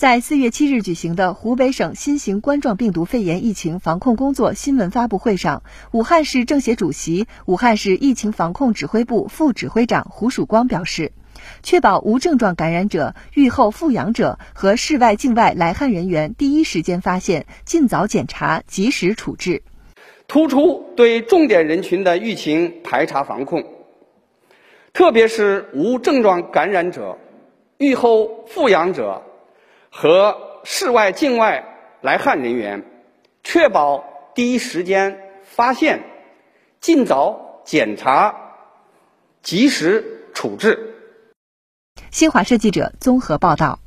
在四月七日举行的湖北省新型冠状病毒肺炎疫情防控工作新闻发布会上，武汉市政协主席、武汉市疫情防控指挥部副指挥长胡曙光表示，确保无症状感染者、预后复阳者和市外境外来汉人员第一时间发现、尽早检查、及时处置，突出对重点人群的疫情排查防控，特别是无症状感染者、预后复阳者。和室外境外来汉人员，确保第一时间发现、尽早检查、及时处置。新华社记者综合报道。